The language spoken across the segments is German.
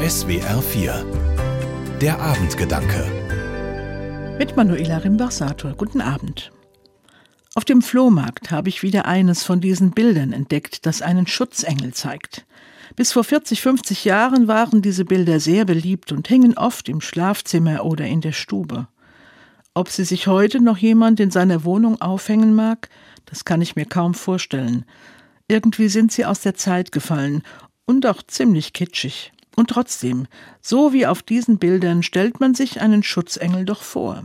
SWR 4 Der Abendgedanke Mit Manuela Rimbach-Sator. Guten Abend. Auf dem Flohmarkt habe ich wieder eines von diesen Bildern entdeckt, das einen Schutzengel zeigt. Bis vor 40, 50 Jahren waren diese Bilder sehr beliebt und hingen oft im Schlafzimmer oder in der Stube. Ob sie sich heute noch jemand in seiner Wohnung aufhängen mag, das kann ich mir kaum vorstellen. Irgendwie sind sie aus der Zeit gefallen und auch ziemlich kitschig. Und trotzdem, so wie auf diesen Bildern stellt man sich einen Schutzengel doch vor.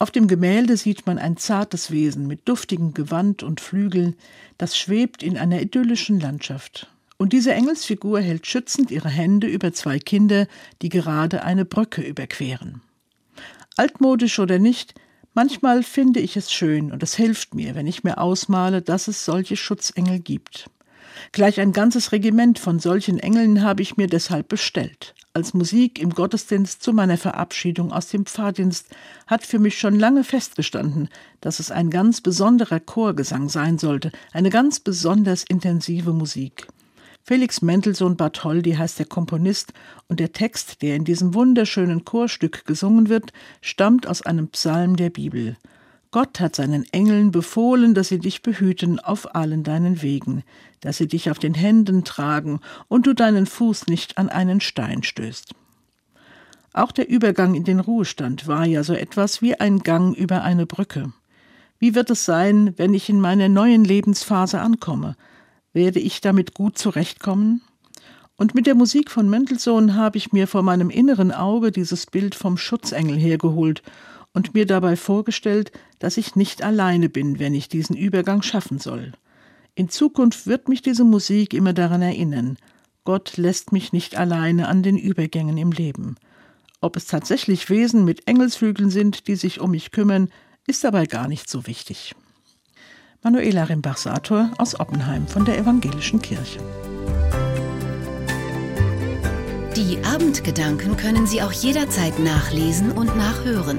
Auf dem Gemälde sieht man ein zartes Wesen mit duftigem Gewand und Flügeln, das schwebt in einer idyllischen Landschaft. Und diese Engelsfigur hält schützend ihre Hände über zwei Kinder, die gerade eine Brücke überqueren. Altmodisch oder nicht, manchmal finde ich es schön und es hilft mir, wenn ich mir ausmale, dass es solche Schutzengel gibt. Gleich ein ganzes Regiment von solchen Engeln habe ich mir deshalb bestellt. Als Musik im Gottesdienst zu meiner Verabschiedung aus dem Pfarrdienst hat für mich schon lange festgestanden, dass es ein ganz besonderer Chorgesang sein sollte, eine ganz besonders intensive Musik. Felix Mendelssohn Bartholdy heißt der Komponist und der Text, der in diesem wunderschönen Chorstück gesungen wird, stammt aus einem Psalm der Bibel. Gott hat seinen Engeln befohlen, dass sie dich behüten auf allen deinen Wegen, dass sie dich auf den Händen tragen und du deinen Fuß nicht an einen Stein stößt. Auch der Übergang in den Ruhestand war ja so etwas wie ein Gang über eine Brücke. Wie wird es sein, wenn ich in meiner neuen Lebensphase ankomme? Werde ich damit gut zurechtkommen? Und mit der Musik von Mendelssohn habe ich mir vor meinem inneren Auge dieses Bild vom Schutzengel hergeholt und mir dabei vorgestellt, dass ich nicht alleine bin, wenn ich diesen Übergang schaffen soll. In Zukunft wird mich diese Musik immer daran erinnern, Gott lässt mich nicht alleine an den Übergängen im Leben. Ob es tatsächlich Wesen mit Engelsflügeln sind, die sich um mich kümmern, ist dabei gar nicht so wichtig. Manuela Rimbach-Sator aus Oppenheim von der Evangelischen Kirche. Die Abendgedanken können Sie auch jederzeit nachlesen und nachhören